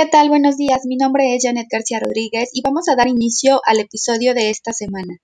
¿Qué tal? Buenos días, mi nombre es Janet García Rodríguez y vamos a dar inicio al episodio de esta semana.